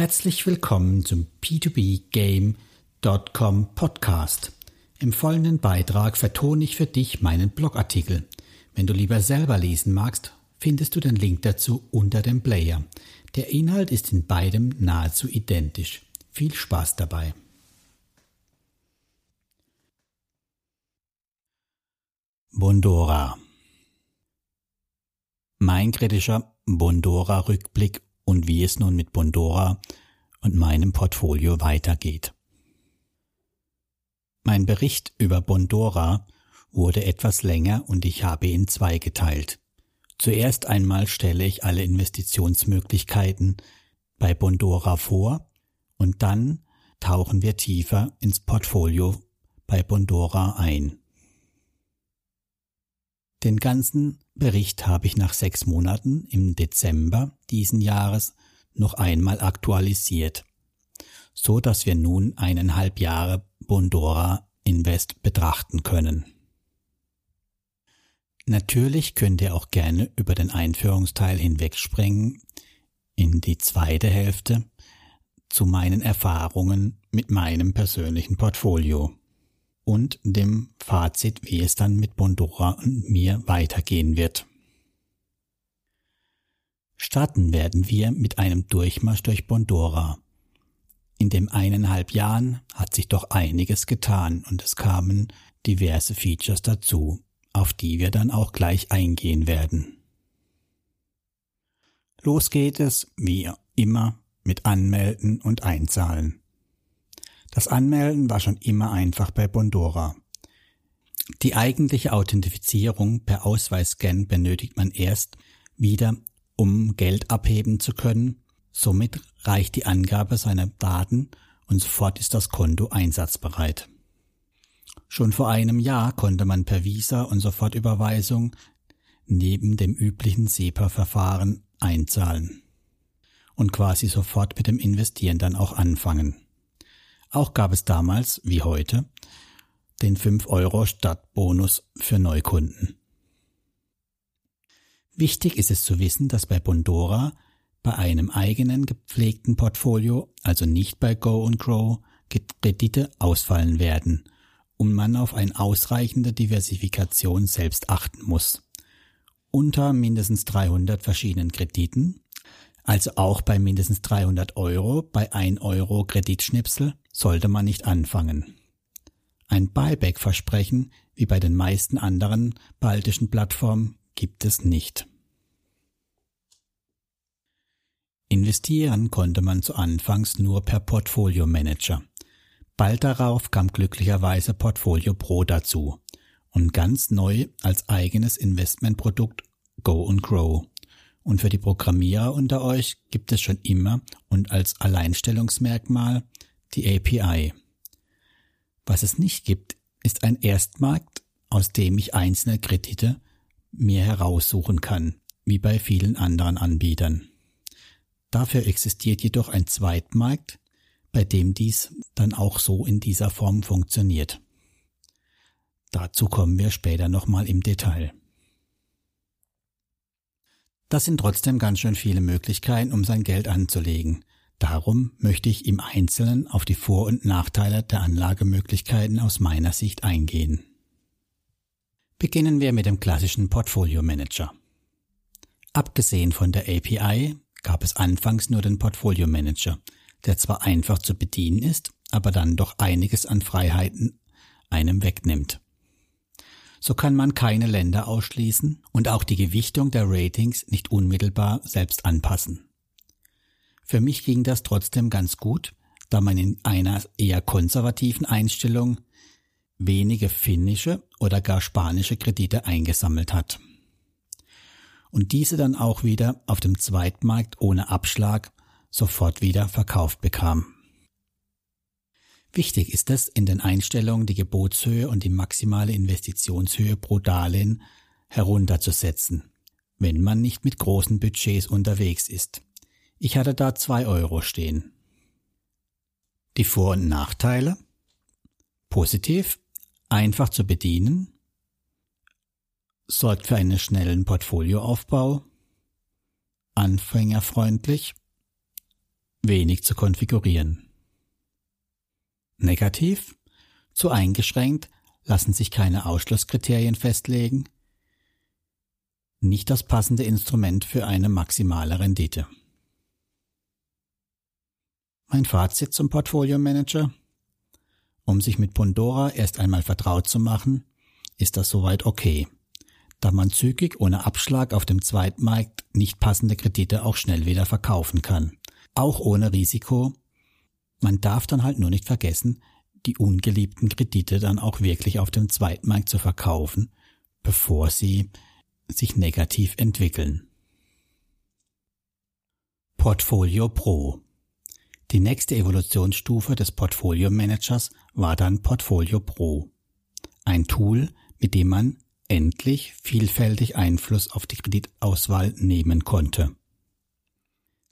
Herzlich willkommen zum P2Bgame.com Podcast. Im folgenden Beitrag vertone ich für dich meinen Blogartikel. Wenn du lieber selber lesen magst, findest du den Link dazu unter dem Player. Der Inhalt ist in beidem nahezu identisch. Viel Spaß dabei. Bondora Mein kritischer Bondora-Rückblick und wie es nun mit Bondora und meinem Portfolio weitergeht. Mein Bericht über Bondora wurde etwas länger und ich habe ihn zweigeteilt. Zuerst einmal stelle ich alle Investitionsmöglichkeiten bei Bondora vor und dann tauchen wir tiefer ins Portfolio bei Bondora ein. Den ganzen Bericht habe ich nach sechs Monaten im Dezember diesen Jahres noch einmal aktualisiert, so dass wir nun eineinhalb Jahre Bondora Invest betrachten können. Natürlich könnt ihr auch gerne über den Einführungsteil hinwegspringen in die zweite Hälfte zu meinen Erfahrungen mit meinem persönlichen Portfolio und dem Fazit, wie es dann mit Bondora und mir weitergehen wird. Starten werden wir mit einem Durchmarsch durch Bondora. In dem eineinhalb Jahren hat sich doch einiges getan und es kamen diverse Features dazu, auf die wir dann auch gleich eingehen werden. Los geht es, wie immer, mit Anmelden und Einzahlen. Das Anmelden war schon immer einfach bei Bondora. Die eigentliche Authentifizierung per Ausweisscan benötigt man erst wieder, um Geld abheben zu können. Somit reicht die Angabe seiner Daten und sofort ist das Konto einsatzbereit. Schon vor einem Jahr konnte man per Visa und Sofortüberweisung neben dem üblichen SEPA-Verfahren einzahlen und quasi sofort mit dem Investieren dann auch anfangen. Auch gab es damals, wie heute, den 5 Euro Stadtbonus für Neukunden. Wichtig ist es zu wissen, dass bei Bondora bei einem eigenen gepflegten Portfolio, also nicht bei Go und Grow, Kredite ausfallen werden und man auf eine ausreichende Diversifikation selbst achten muss. Unter mindestens 300 verschiedenen Krediten, also auch bei mindestens 300 Euro bei 1 Euro Kreditschnipsel, sollte man nicht anfangen. Ein Buyback-Versprechen, wie bei den meisten anderen baltischen Plattformen, gibt es nicht. Investieren konnte man zu Anfangs nur per Portfolio Manager. Bald darauf kam glücklicherweise Portfolio Pro dazu und ganz neu als eigenes Investmentprodukt Go and Grow. Und für die Programmierer unter euch gibt es schon immer und als Alleinstellungsmerkmal die API. Was es nicht gibt, ist ein Erstmarkt, aus dem ich einzelne Kredite mir heraussuchen kann, wie bei vielen anderen Anbietern. Dafür existiert jedoch ein Zweitmarkt, bei dem dies dann auch so in dieser Form funktioniert. Dazu kommen wir später nochmal im Detail. Das sind trotzdem ganz schön viele Möglichkeiten, um sein Geld anzulegen. Darum möchte ich im Einzelnen auf die Vor- und Nachteile der Anlagemöglichkeiten aus meiner Sicht eingehen. Beginnen wir mit dem klassischen Portfolio Manager. Abgesehen von der API gab es anfangs nur den Portfolio Manager, der zwar einfach zu bedienen ist, aber dann doch einiges an Freiheiten einem wegnimmt. So kann man keine Länder ausschließen und auch die Gewichtung der Ratings nicht unmittelbar selbst anpassen. Für mich ging das trotzdem ganz gut, da man in einer eher konservativen Einstellung wenige finnische oder gar spanische Kredite eingesammelt hat. Und diese dann auch wieder auf dem Zweitmarkt ohne Abschlag sofort wieder verkauft bekam. Wichtig ist es, in den Einstellungen die Gebotshöhe und die maximale Investitionshöhe pro Darlehen herunterzusetzen, wenn man nicht mit großen Budgets unterwegs ist. Ich hatte da zwei Euro stehen. Die Vor- und Nachteile? Positiv, einfach zu bedienen, sorgt für einen schnellen Portfolioaufbau, anfängerfreundlich, wenig zu konfigurieren. Negativ, zu eingeschränkt, lassen sich keine Ausschlusskriterien festlegen, nicht das passende Instrument für eine maximale Rendite. Mein Fazit zum Portfolio Manager. Um sich mit Pandora erst einmal vertraut zu machen, ist das soweit okay, da man zügig ohne Abschlag auf dem Zweitmarkt nicht passende Kredite auch schnell wieder verkaufen kann. Auch ohne Risiko. Man darf dann halt nur nicht vergessen, die ungeliebten Kredite dann auch wirklich auf dem Zweitmarkt zu verkaufen, bevor sie sich negativ entwickeln. Portfolio Pro Die nächste Evolutionsstufe des Portfolio Managers war dann Portfolio Pro. Ein Tool, mit dem man endlich vielfältig Einfluss auf die Kreditauswahl nehmen konnte.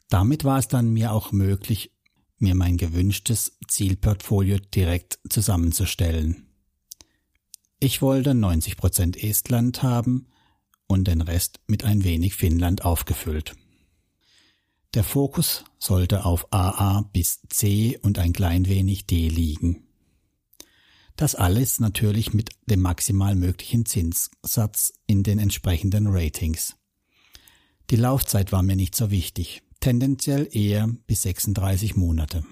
Damit war es dann mir auch möglich, mir mein gewünschtes Zielportfolio direkt zusammenzustellen. Ich wollte 90% Estland haben und den Rest mit ein wenig Finnland aufgefüllt. Der Fokus sollte auf AA bis C und ein klein wenig D liegen. Das alles natürlich mit dem maximal möglichen Zinssatz in den entsprechenden Ratings. Die Laufzeit war mir nicht so wichtig, tendenziell eher bis 36 Monate.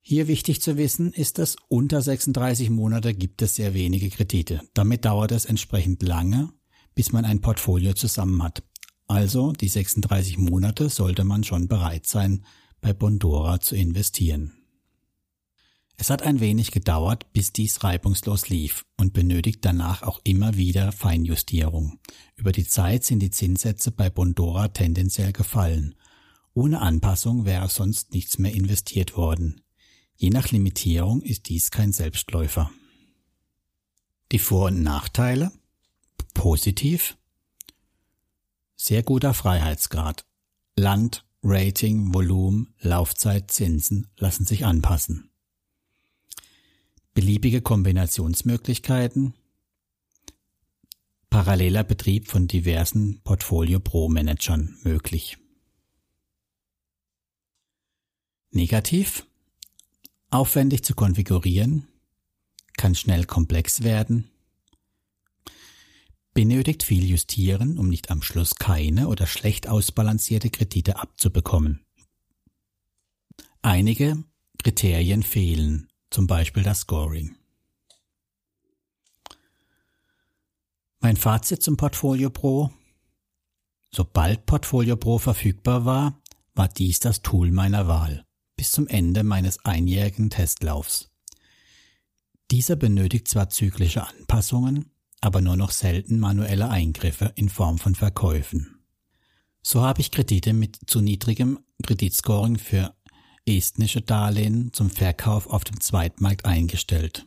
Hier wichtig zu wissen ist, dass unter 36 Monate gibt es sehr wenige Kredite. Damit dauert es entsprechend lange, bis man ein Portfolio zusammen hat. Also die 36 Monate sollte man schon bereit sein, bei Bondora zu investieren. Es hat ein wenig gedauert, bis dies reibungslos lief und benötigt danach auch immer wieder Feinjustierung. Über die Zeit sind die Zinssätze bei Bondora tendenziell gefallen. Ohne Anpassung wäre sonst nichts mehr investiert worden. Je nach Limitierung ist dies kein Selbstläufer. Die Vor- und Nachteile? Positiv. Sehr guter Freiheitsgrad. Land, Rating, Volumen, Laufzeit, Zinsen lassen sich anpassen. Beliebige Kombinationsmöglichkeiten. Paralleler Betrieb von diversen Portfolio Pro Managern möglich. Negativ aufwendig zu konfigurieren, kann schnell komplex werden, benötigt viel Justieren, um nicht am Schluss keine oder schlecht ausbalancierte Kredite abzubekommen. Einige Kriterien fehlen, zum Beispiel das Scoring. Mein Fazit zum Portfolio Pro. Sobald Portfolio Pro verfügbar war, war dies das Tool meiner Wahl bis zum Ende meines einjährigen Testlaufs. Dieser benötigt zwar zyklische Anpassungen, aber nur noch selten manuelle Eingriffe in Form von Verkäufen. So habe ich Kredite mit zu niedrigem Kreditscoring für estnische Darlehen zum Verkauf auf dem Zweitmarkt eingestellt.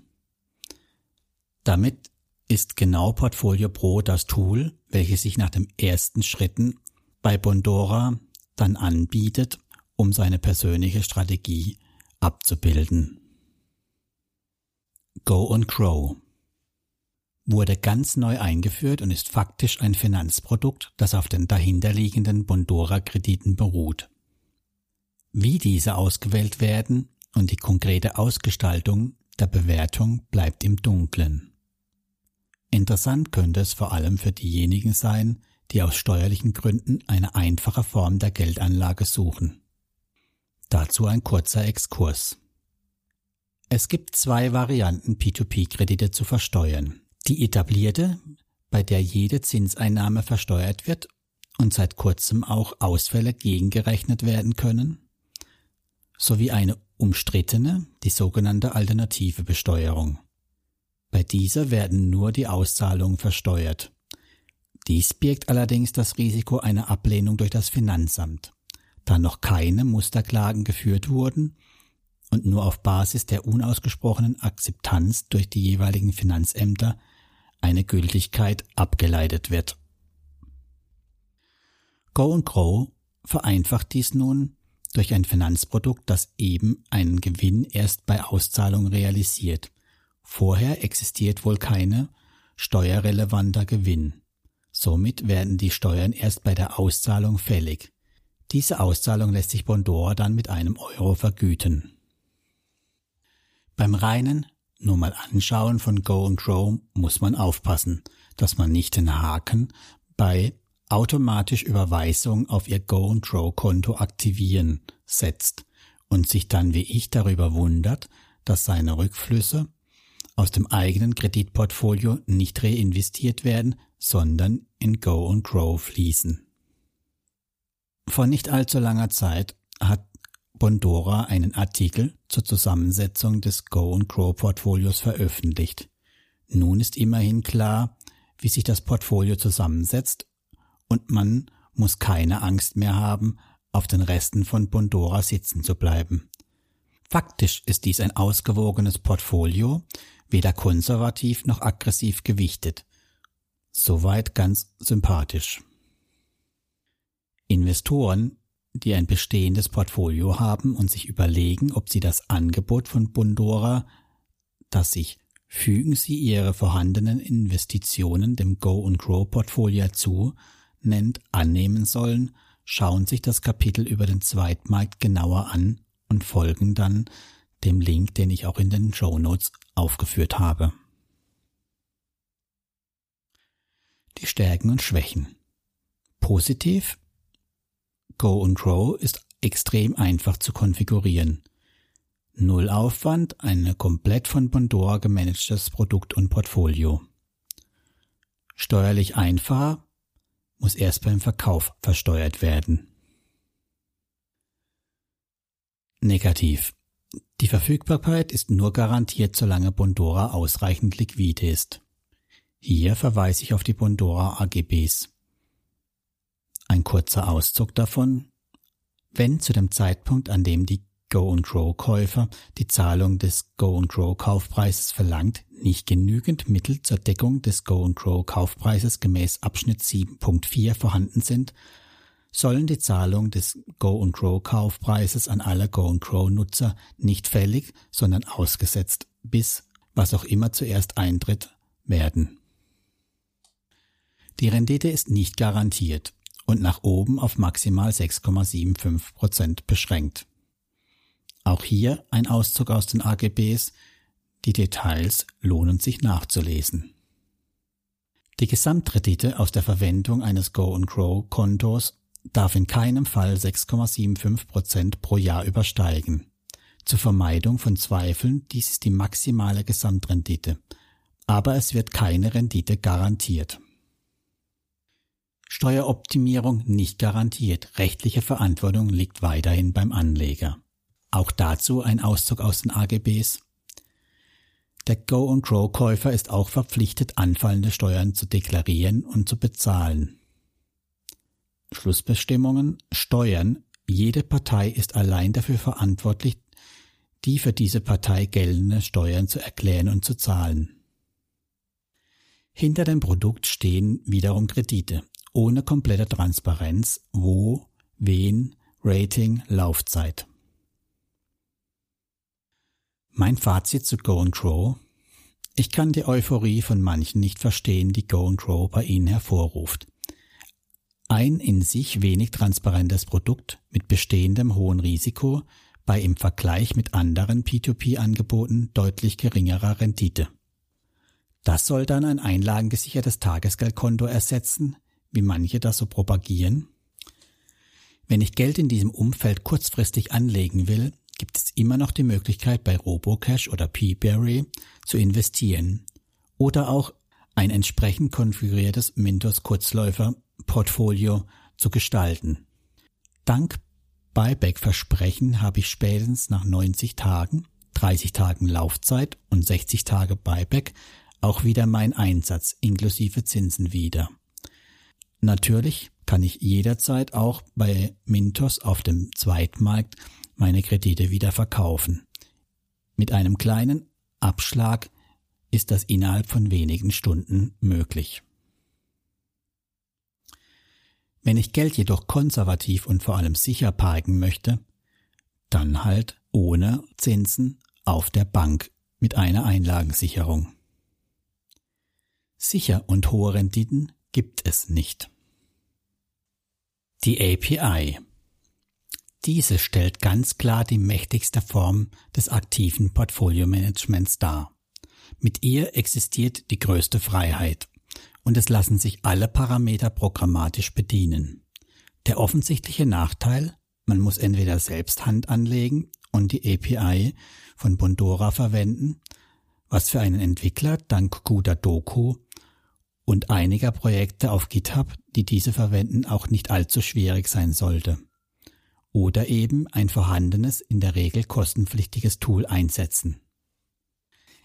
Damit ist genau Portfolio Pro das Tool, welches sich nach den ersten Schritten bei Bondora dann anbietet, um seine persönliche Strategie abzubilden. Go and Grow wurde ganz neu eingeführt und ist faktisch ein Finanzprodukt, das auf den dahinterliegenden Bondora-Krediten beruht. Wie diese ausgewählt werden und die konkrete Ausgestaltung der Bewertung bleibt im Dunklen. Interessant könnte es vor allem für diejenigen sein, die aus steuerlichen Gründen eine einfache Form der Geldanlage suchen. Dazu ein kurzer Exkurs. Es gibt zwei Varianten, P2P-Kredite zu versteuern. Die etablierte, bei der jede Zinseinnahme versteuert wird und seit kurzem auch Ausfälle gegengerechnet werden können, sowie eine umstrittene, die sogenannte alternative Besteuerung. Bei dieser werden nur die Auszahlungen versteuert. Dies birgt allerdings das Risiko einer Ablehnung durch das Finanzamt da noch keine Musterklagen geführt wurden und nur auf Basis der unausgesprochenen Akzeptanz durch die jeweiligen Finanzämter eine Gültigkeit abgeleitet wird. Go and Grow vereinfacht dies nun durch ein Finanzprodukt, das eben einen Gewinn erst bei Auszahlung realisiert. Vorher existiert wohl keine steuerrelevanter Gewinn. Somit werden die Steuern erst bei der Auszahlung fällig. Diese Auszahlung lässt sich Bondora dann mit einem Euro vergüten. Beim reinen nur mal anschauen von Go and Grow muss man aufpassen, dass man nicht den Haken bei automatisch Überweisung auf Ihr Go and Grow Konto aktivieren setzt und sich dann wie ich darüber wundert, dass seine Rückflüsse aus dem eigenen Kreditportfolio nicht reinvestiert werden, sondern in Go and Grow fließen. Vor nicht allzu langer Zeit hat Bondora einen Artikel zur Zusammensetzung des Go and Grow Portfolios veröffentlicht. Nun ist immerhin klar, wie sich das Portfolio zusammensetzt und man muss keine Angst mehr haben, auf den Resten von Bondora sitzen zu bleiben. Faktisch ist dies ein ausgewogenes Portfolio, weder konservativ noch aggressiv gewichtet. Soweit ganz sympathisch. Investoren, die ein bestehendes Portfolio haben und sich überlegen, ob sie das Angebot von Bondora, das sich fügen Sie Ihre vorhandenen Investitionen dem Go and Grow Portfolio zu, nennt, annehmen sollen, schauen sich das Kapitel über den Zweitmarkt genauer an und folgen dann dem Link, den ich auch in den Show Notes aufgeführt habe. Die Stärken und Schwächen. Positiv. Go and Grow ist extrem einfach zu konfigurieren. Null Aufwand, ein komplett von Bondora gemanagtes Produkt und Portfolio. Steuerlich einfacher, muss erst beim Verkauf versteuert werden. Negativ. Die Verfügbarkeit ist nur garantiert, solange Bondora ausreichend liquide ist. Hier verweise ich auf die Bondora AGBs. Ein kurzer Auszug davon. Wenn zu dem Zeitpunkt, an dem die Go-and-Grow-Käufer die Zahlung des Go-and-Grow-Kaufpreises verlangt, nicht genügend Mittel zur Deckung des Go-and-Grow-Kaufpreises gemäß Abschnitt 7.4 vorhanden sind, sollen die Zahlung des Go-and-Grow-Kaufpreises an alle Go-and-Grow-Nutzer nicht fällig, sondern ausgesetzt bis, was auch immer zuerst eintritt, werden. Die Rendite ist nicht garantiert und nach oben auf maximal 6,75 Prozent beschränkt. Auch hier ein Auszug aus den AGBs. Die Details lohnen sich nachzulesen. Die Gesamtrendite aus der Verwendung eines Go-and-Grow-Kontos darf in keinem Fall 6,75 Prozent pro Jahr übersteigen. Zur Vermeidung von Zweifeln, dies ist die maximale Gesamtrendite. Aber es wird keine Rendite garantiert. Steueroptimierung nicht garantiert. Rechtliche Verantwortung liegt weiterhin beim Anleger. Auch dazu ein Auszug aus den AGBs. Der Go-and-Grow-Käufer ist auch verpflichtet, anfallende Steuern zu deklarieren und zu bezahlen. Schlussbestimmungen Steuern. Jede Partei ist allein dafür verantwortlich, die für diese Partei geltende Steuern zu erklären und zu zahlen. Hinter dem Produkt stehen wiederum Kredite, ohne komplette Transparenz, wo, wen, Rating, Laufzeit. Mein Fazit zu Go and Grow. Ich kann die Euphorie von manchen nicht verstehen, die Go and Grow bei ihnen hervorruft. Ein in sich wenig transparentes Produkt mit bestehendem hohen Risiko bei im Vergleich mit anderen P2P-Angeboten deutlich geringerer Rendite. Das soll dann ein einlagengesichertes Tagesgeldkonto ersetzen, wie manche das so propagieren? Wenn ich Geld in diesem Umfeld kurzfristig anlegen will, gibt es immer noch die Möglichkeit, bei Robocash oder Peaberry zu investieren oder auch ein entsprechend konfiguriertes Mintos Kurzläufer Portfolio zu gestalten. Dank Buyback-Versprechen habe ich spätestens nach 90 Tagen, 30 Tagen Laufzeit und 60 Tage Buyback auch wieder meinen Einsatz inklusive Zinsen wieder. Natürlich kann ich jederzeit auch bei Mintos auf dem Zweitmarkt meine Kredite wieder verkaufen. Mit einem kleinen Abschlag ist das innerhalb von wenigen Stunden möglich. Wenn ich Geld jedoch konservativ und vor allem sicher parken möchte, dann halt ohne Zinsen auf der Bank mit einer Einlagensicherung. Sicher und hohe Renditen gibt es nicht. Die API Diese stellt ganz klar die mächtigste Form des aktiven Portfolio-Managements dar. Mit ihr existiert die größte Freiheit und es lassen sich alle Parameter programmatisch bedienen. Der offensichtliche Nachteil, man muss entweder selbst Hand anlegen und die API von Bondora verwenden, was für einen Entwickler dank guter Doku und einiger Projekte auf GitHub, die diese verwenden, auch nicht allzu schwierig sein sollte. Oder eben ein vorhandenes, in der Regel kostenpflichtiges Tool einsetzen.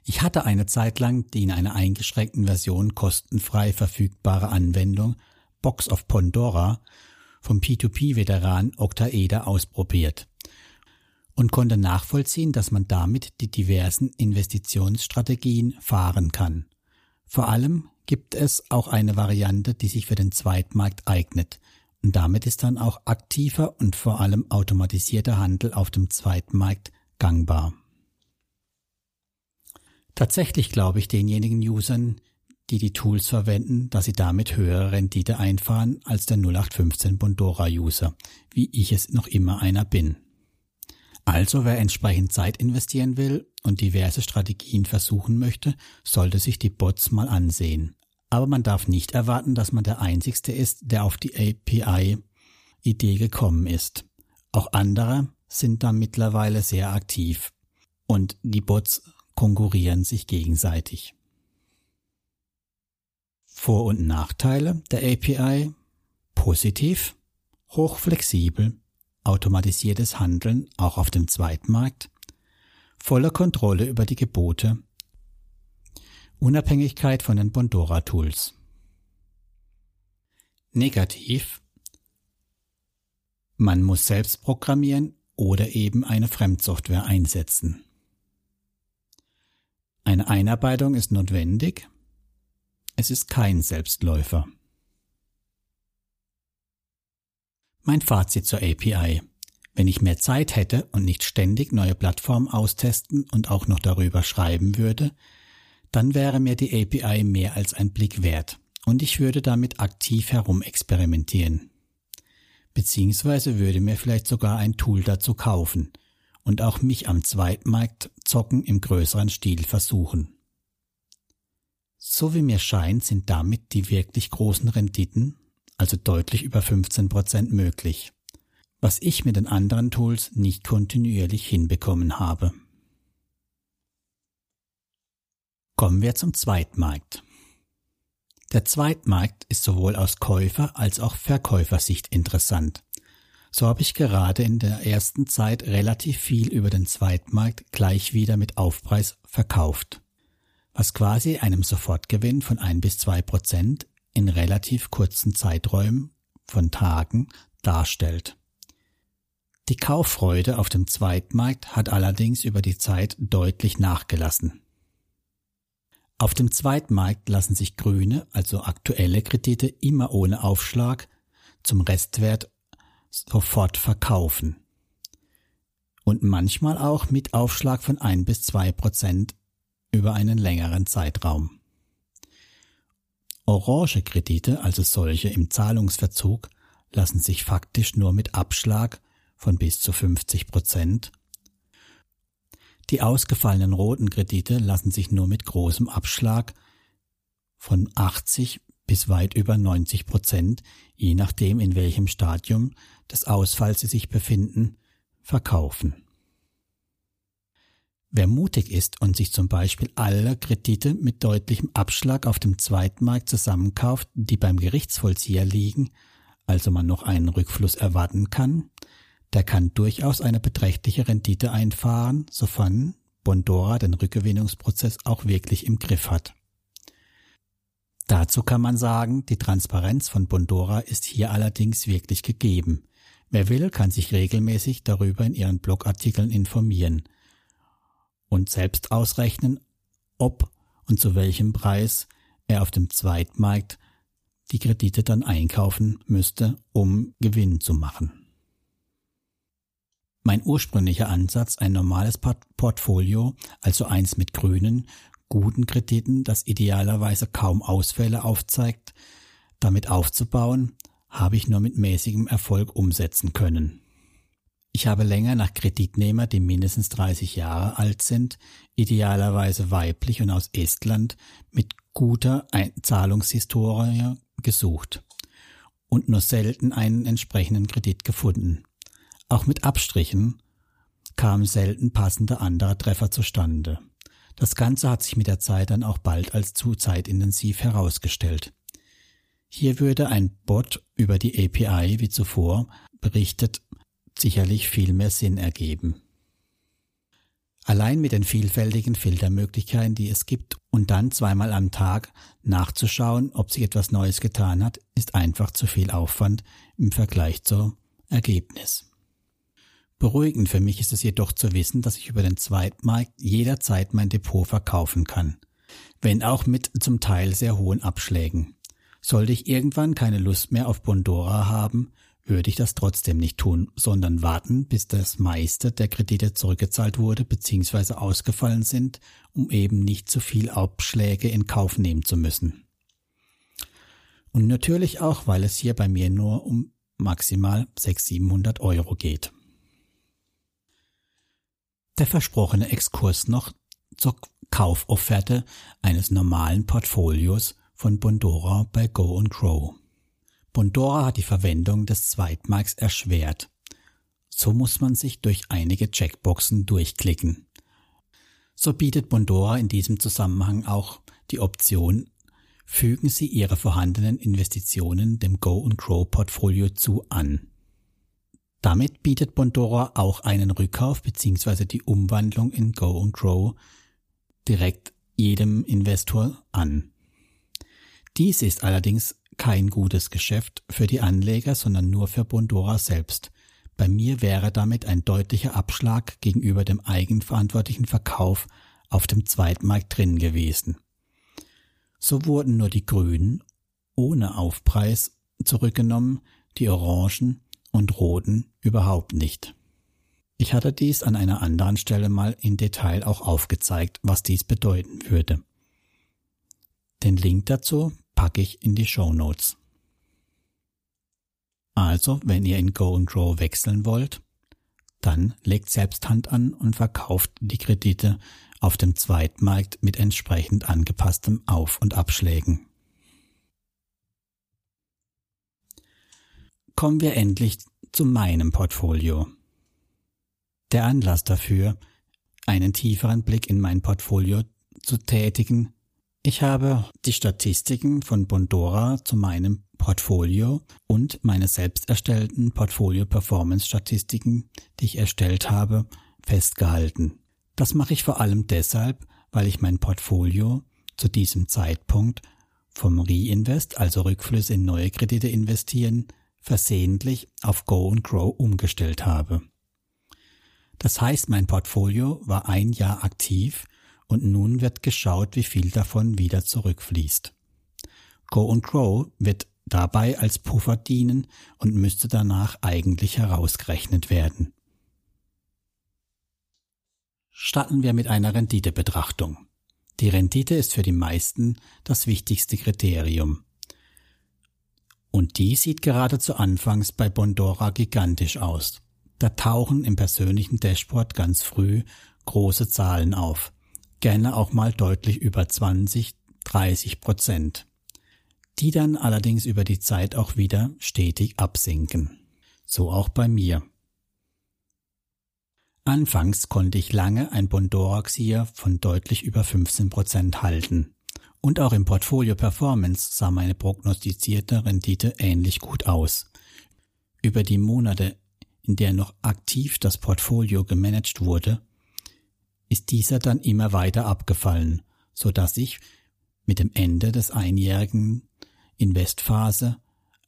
Ich hatte eine Zeit lang die in einer eingeschränkten Version kostenfrei verfügbare Anwendung Box of Pandora vom P2P-Veteran Octaeder ausprobiert und konnte nachvollziehen, dass man damit die diversen Investitionsstrategien fahren kann. Vor allem gibt es auch eine Variante, die sich für den Zweitmarkt eignet, und damit ist dann auch aktiver und vor allem automatisierter Handel auf dem Zweitmarkt gangbar. Tatsächlich glaube ich denjenigen Usern, die die Tools verwenden, dass sie damit höhere Rendite einfahren als der 0815 Bondora-User, wie ich es noch immer einer bin. Also wer entsprechend Zeit investieren will und diverse Strategien versuchen möchte, sollte sich die Bots mal ansehen. Aber man darf nicht erwarten, dass man der Einzigste ist, der auf die API-Idee gekommen ist. Auch andere sind da mittlerweile sehr aktiv. Und die Bots konkurrieren sich gegenseitig. Vor- und Nachteile der API positiv, hochflexibel, automatisiertes Handeln auch auf dem Zweitmarkt, volle Kontrolle über die Gebote, Unabhängigkeit von den Bondora Tools. Negativ man muss selbst programmieren oder eben eine Fremdsoftware einsetzen. Eine Einarbeitung ist notwendig. Es ist kein Selbstläufer. Mein Fazit zur API. Wenn ich mehr Zeit hätte und nicht ständig neue Plattformen austesten und auch noch darüber schreiben würde, dann wäre mir die API mehr als ein Blick wert und ich würde damit aktiv herumexperimentieren. Beziehungsweise würde mir vielleicht sogar ein Tool dazu kaufen – und auch mich am Zweitmarkt zocken im größeren Stil versuchen. So wie mir scheint, sind damit die wirklich großen Renditen, also deutlich über 15 Prozent möglich, was ich mit den anderen Tools nicht kontinuierlich hinbekommen habe. Kommen wir zum Zweitmarkt. Der Zweitmarkt ist sowohl aus Käufer als auch Verkäufersicht interessant. So habe ich gerade in der ersten Zeit relativ viel über den Zweitmarkt gleich wieder mit Aufpreis verkauft, was quasi einem Sofortgewinn von ein bis zwei Prozent in relativ kurzen Zeiträumen von Tagen darstellt. Die Kauffreude auf dem Zweitmarkt hat allerdings über die Zeit deutlich nachgelassen. Auf dem Zweitmarkt lassen sich grüne, also aktuelle Kredite immer ohne Aufschlag zum Restwert sofort verkaufen. Und manchmal auch mit Aufschlag von ein bis zwei Prozent über einen längeren Zeitraum. Orange Kredite, also solche im Zahlungsverzug, lassen sich faktisch nur mit Abschlag von bis zu 50 Prozent. Die ausgefallenen roten Kredite lassen sich nur mit großem Abschlag von 80 bis weit über 90 Prozent, je nachdem in welchem Stadium des Ausfalls sie sich befinden, verkaufen. Wer mutig ist und sich zum Beispiel alle Kredite mit deutlichem Abschlag auf dem Zweitmarkt zusammenkauft, die beim Gerichtsvollzieher liegen, also man noch einen Rückfluss erwarten kann, der kann durchaus eine beträchtliche Rendite einfahren, sofern Bondora den Rückgewinnungsprozess auch wirklich im Griff hat. Dazu kann man sagen, die Transparenz von Bondora ist hier allerdings wirklich gegeben. Wer will, kann sich regelmäßig darüber in ihren Blogartikeln informieren und selbst ausrechnen, ob und zu welchem Preis er auf dem Zweitmarkt die Kredite dann einkaufen müsste, um Gewinn zu machen. Mein ursprünglicher Ansatz, ein normales Portfolio, also eins mit grünen, guten Krediten, das idealerweise kaum Ausfälle aufzeigt, damit aufzubauen, habe ich nur mit mäßigem Erfolg umsetzen können. Ich habe länger nach Kreditnehmer, die mindestens 30 Jahre alt sind, idealerweise weiblich und aus Estland, mit guter Zahlungshistorie gesucht und nur selten einen entsprechenden Kredit gefunden. Auch mit Abstrichen kamen selten passende andere Treffer zustande. Das Ganze hat sich mit der Zeit dann auch bald als zu zeitintensiv herausgestellt. Hier würde ein Bot über die API, wie zuvor berichtet, sicherlich viel mehr Sinn ergeben. Allein mit den vielfältigen Filtermöglichkeiten, die es gibt, und dann zweimal am Tag nachzuschauen, ob sich etwas Neues getan hat, ist einfach zu viel Aufwand im Vergleich zum Ergebnis. Beruhigend für mich ist es jedoch zu wissen, dass ich über den Zweitmarkt jederzeit mein Depot verkaufen kann, wenn auch mit zum Teil sehr hohen Abschlägen. Sollte ich irgendwann keine Lust mehr auf Bondora haben, würde ich das trotzdem nicht tun, sondern warten, bis das meiste der Kredite zurückgezahlt wurde bzw. ausgefallen sind, um eben nicht zu viel Abschläge in Kauf nehmen zu müssen. Und natürlich auch, weil es hier bei mir nur um maximal 600, 700 Euro geht. Der versprochene Exkurs noch zur Kaufofferte eines normalen Portfolios von Bondora bei Go and Grow. Bondora hat die Verwendung des Zweitmarks erschwert. So muss man sich durch einige Checkboxen durchklicken. So bietet Bondora in diesem Zusammenhang auch die Option, fügen Sie Ihre vorhandenen Investitionen dem Go and Grow Portfolio zu an. Damit bietet Bondora auch einen Rückkauf bzw. die Umwandlung in Go and Grow direkt jedem Investor an. Dies ist allerdings kein gutes Geschäft für die Anleger, sondern nur für Bondora selbst. Bei mir wäre damit ein deutlicher Abschlag gegenüber dem eigenverantwortlichen Verkauf auf dem Zweitmarkt drin gewesen. So wurden nur die Grünen ohne Aufpreis zurückgenommen, die Orangen und Roten überhaupt nicht. Ich hatte dies an einer anderen Stelle mal in Detail auch aufgezeigt, was dies bedeuten würde. Den Link dazu packe ich in die Show Notes. Also, wenn ihr in Go and Grow wechseln wollt, dann legt selbst Hand an und verkauft die Kredite auf dem Zweitmarkt mit entsprechend angepasstem Auf- und Abschlägen. Kommen wir endlich zu meinem Portfolio. Der Anlass dafür, einen tieferen Blick in mein Portfolio zu tätigen, ich habe die Statistiken von Bondora zu meinem Portfolio und meine selbst erstellten Portfolio Performance Statistiken, die ich erstellt habe, festgehalten. Das mache ich vor allem deshalb, weil ich mein Portfolio zu diesem Zeitpunkt vom Reinvest, also Rückflüsse in neue Kredite investieren, versehentlich auf Go and Grow umgestellt habe. Das heißt, mein Portfolio war ein Jahr aktiv und nun wird geschaut, wie viel davon wieder zurückfließt. Go and Grow wird dabei als Puffer dienen und müsste danach eigentlich herausgerechnet werden. Starten wir mit einer Renditebetrachtung. Die Rendite ist für die meisten das wichtigste Kriterium. Und die sieht gerade zu Anfangs bei Bondora gigantisch aus. Da tauchen im persönlichen Dashboard ganz früh große Zahlen auf gerne auch mal deutlich über 20, 30 Prozent, die dann allerdings über die Zeit auch wieder stetig absinken. So auch bei mir. Anfangs konnte ich lange ein Bondorax hier von deutlich über 15 Prozent halten. Und auch im Portfolio Performance sah meine prognostizierte Rendite ähnlich gut aus. Über die Monate, in der noch aktiv das Portfolio gemanagt wurde, ist dieser dann immer weiter abgefallen, so dass ich mit dem Ende des einjährigen Investphase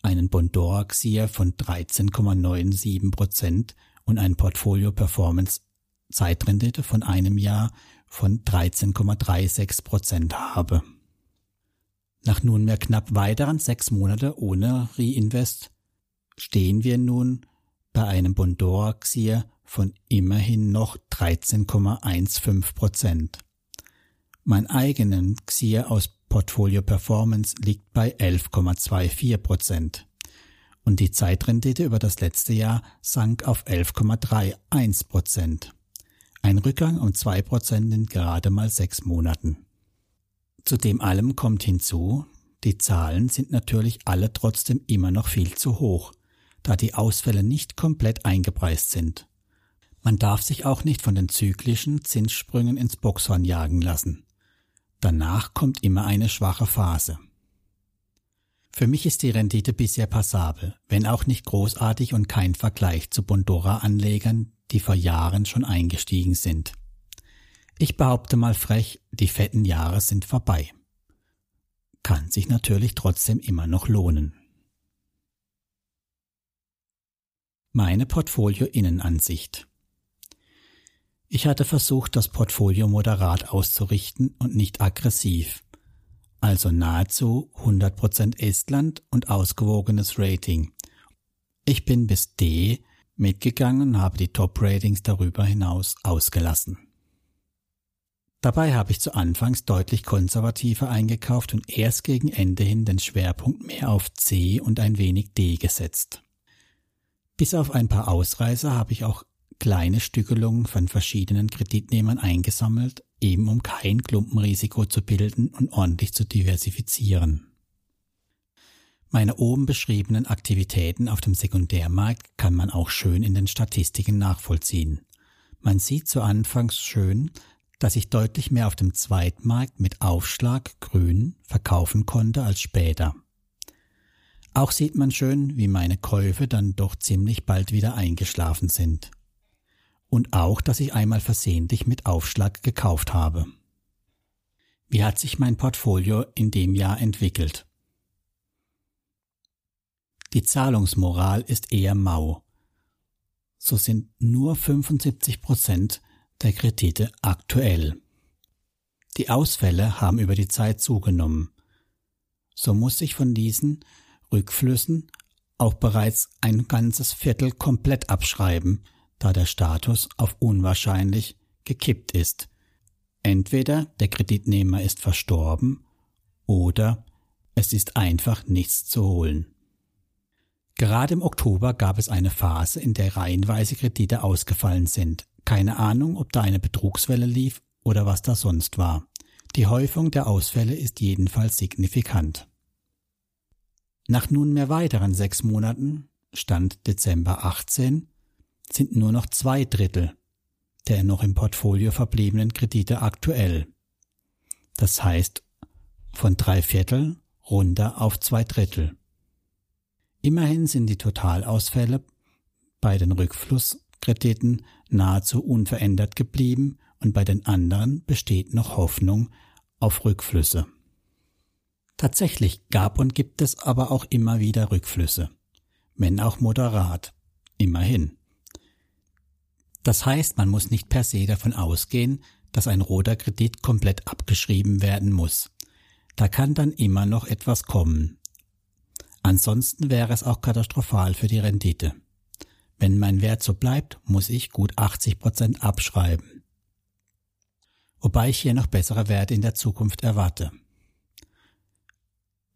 einen Bondor-Xier von 13,97 Prozent und ein Portfolio Performance Zeitrendite von einem Jahr von 13,36 Prozent habe. Nach nunmehr knapp weiteren sechs Monate ohne Reinvest stehen wir nun bei einem Bondor-Xier von immerhin noch 13,15 Prozent. Mein eigenen XIR aus Portfolio Performance liegt bei 11,24 Prozent. und die Zeitrendite über das letzte Jahr sank auf 11,31 Prozent. Ein Rückgang um zwei Prozent in gerade mal sechs Monaten. Zu dem allem kommt hinzu, die Zahlen sind natürlich alle trotzdem immer noch viel zu hoch, da die Ausfälle nicht komplett eingepreist sind. Man darf sich auch nicht von den zyklischen Zinssprüngen ins Boxhorn jagen lassen. Danach kommt immer eine schwache Phase. Für mich ist die Rendite bisher passabel, wenn auch nicht großartig und kein Vergleich zu Bondora-Anlegern, die vor Jahren schon eingestiegen sind. Ich behaupte mal frech, die fetten Jahre sind vorbei. Kann sich natürlich trotzdem immer noch lohnen. Meine Portfolio-Innenansicht Ich hatte versucht, das Portfolio moderat auszurichten und nicht aggressiv, also nahezu 100% Estland und ausgewogenes Rating. Ich bin bis D mitgegangen und habe die Top-Ratings darüber hinaus ausgelassen. Dabei habe ich zu Anfangs deutlich konservativer eingekauft und erst gegen Ende hin den Schwerpunkt mehr auf C und ein wenig D gesetzt. Bis auf ein paar Ausreißer habe ich auch kleine Stückelungen von verschiedenen Kreditnehmern eingesammelt, eben um kein Klumpenrisiko zu bilden und ordentlich zu diversifizieren. Meine oben beschriebenen Aktivitäten auf dem Sekundärmarkt kann man auch schön in den Statistiken nachvollziehen. Man sieht zu Anfangs schön, dass ich deutlich mehr auf dem Zweitmarkt mit Aufschlag grün verkaufen konnte als später. Auch sieht man schön, wie meine Käufe dann doch ziemlich bald wieder eingeschlafen sind und auch, dass ich einmal versehentlich mit Aufschlag gekauft habe. Wie hat sich mein Portfolio in dem Jahr entwickelt? Die Zahlungsmoral ist eher mau. So sind nur 75 Prozent der Kredite aktuell. Die Ausfälle haben über die Zeit zugenommen. So muss sich von diesen Rückflüssen auch bereits ein ganzes Viertel komplett abschreiben, da der Status auf unwahrscheinlich gekippt ist. Entweder der Kreditnehmer ist verstorben oder es ist einfach nichts zu holen. Gerade im Oktober gab es eine Phase, in der reihenweise Kredite ausgefallen sind. Keine Ahnung, ob da eine Betrugswelle lief oder was da sonst war. Die Häufung der Ausfälle ist jedenfalls signifikant. Nach nunmehr weiteren sechs Monaten, Stand Dezember 18, sind nur noch zwei Drittel der noch im Portfolio verbliebenen Kredite aktuell. Das heißt, von drei Viertel runter auf zwei Drittel. Immerhin sind die Totalausfälle bei den Rückflusskrediten nahezu unverändert geblieben und bei den anderen besteht noch Hoffnung auf Rückflüsse. Tatsächlich gab und gibt es aber auch immer wieder Rückflüsse, wenn auch moderat, immerhin. Das heißt, man muss nicht per se davon ausgehen, dass ein roter Kredit komplett abgeschrieben werden muss. Da kann dann immer noch etwas kommen. Ansonsten wäre es auch katastrophal für die Rendite. Wenn mein Wert so bleibt, muss ich gut 80 Prozent abschreiben. Wobei ich hier noch bessere Werte in der Zukunft erwarte.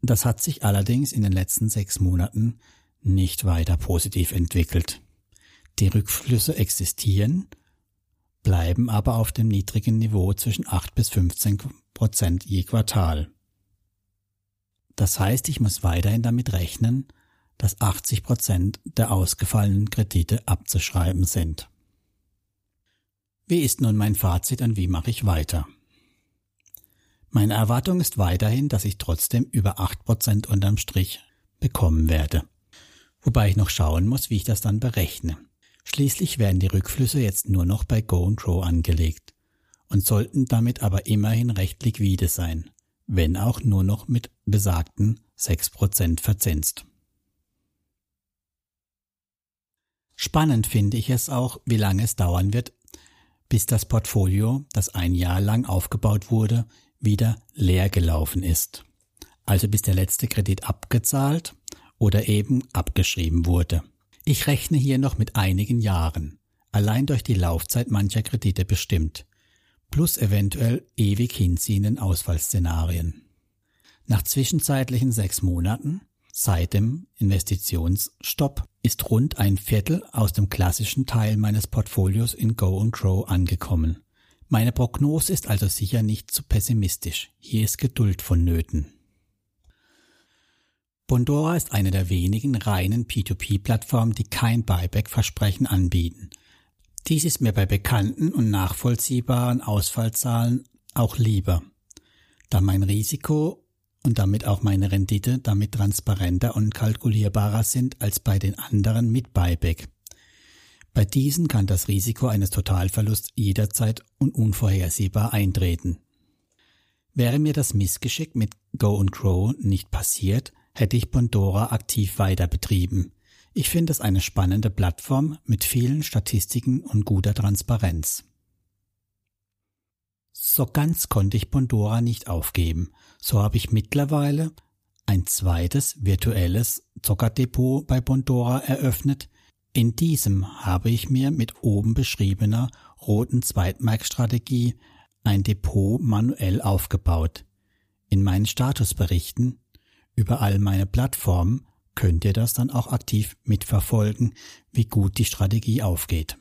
Das hat sich allerdings in den letzten sechs Monaten nicht weiter positiv entwickelt. Die Rückflüsse existieren, bleiben aber auf dem niedrigen Niveau zwischen 8 bis 15 Prozent je Quartal. Das heißt, ich muss weiterhin damit rechnen, dass 80 Prozent der ausgefallenen Kredite abzuschreiben sind. Wie ist nun mein Fazit und wie mache ich weiter? Meine Erwartung ist weiterhin, dass ich trotzdem über 8 Prozent unterm Strich bekommen werde. Wobei ich noch schauen muss, wie ich das dann berechne. Schließlich werden die Rückflüsse jetzt nur noch bei Go and Grow angelegt und sollten damit aber immerhin recht liquide sein, wenn auch nur noch mit besagten 6% verzinst. Spannend finde ich es auch, wie lange es dauern wird, bis das Portfolio, das ein Jahr lang aufgebaut wurde, wieder leer gelaufen ist. Also bis der letzte Kredit abgezahlt oder eben abgeschrieben wurde. Ich rechne hier noch mit einigen Jahren, allein durch die Laufzeit mancher Kredite bestimmt, plus eventuell ewig hinziehenden Ausfallszenarien. Nach zwischenzeitlichen sechs Monaten Seit dem Investitionsstopp ist rund ein Viertel aus dem klassischen Teil meines Portfolios in Go and Grow angekommen. Meine Prognose ist also sicher nicht zu pessimistisch. Hier ist Geduld vonnöten. Bondora ist eine der wenigen reinen P2P-Plattformen, die kein Buyback-Versprechen anbieten. Dies ist mir bei bekannten und nachvollziehbaren Ausfallzahlen auch lieber, da mein Risiko und damit auch meine Rendite damit transparenter und kalkulierbarer sind als bei den anderen mit Buyback. Bei diesen kann das Risiko eines Totalverlusts jederzeit und unvorhersehbar eintreten. Wäre mir das Missgeschick mit Go and Grow nicht passiert, hätte ich Pandora aktiv weiter betrieben. Ich finde es eine spannende Plattform mit vielen Statistiken und guter Transparenz. So ganz konnte ich Pandora nicht aufgeben. So habe ich mittlerweile ein zweites virtuelles Zockerdepot bei Pandora eröffnet. In diesem habe ich mir mit oben beschriebener roten Zweitmarktstrategie ein Depot manuell aufgebaut. In meinen Statusberichten über all meine Plattformen könnt ihr das dann auch aktiv mitverfolgen, wie gut die Strategie aufgeht.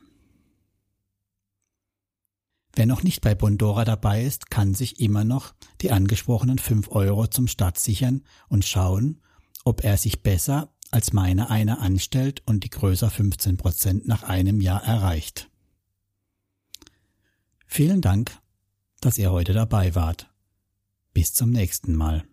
Wer noch nicht bei Bondora dabei ist, kann sich immer noch die angesprochenen 5 Euro zum Start sichern und schauen, ob er sich besser als meine eine anstellt und die größer 15 Prozent nach einem Jahr erreicht. Vielen Dank, dass ihr heute dabei wart. Bis zum nächsten Mal.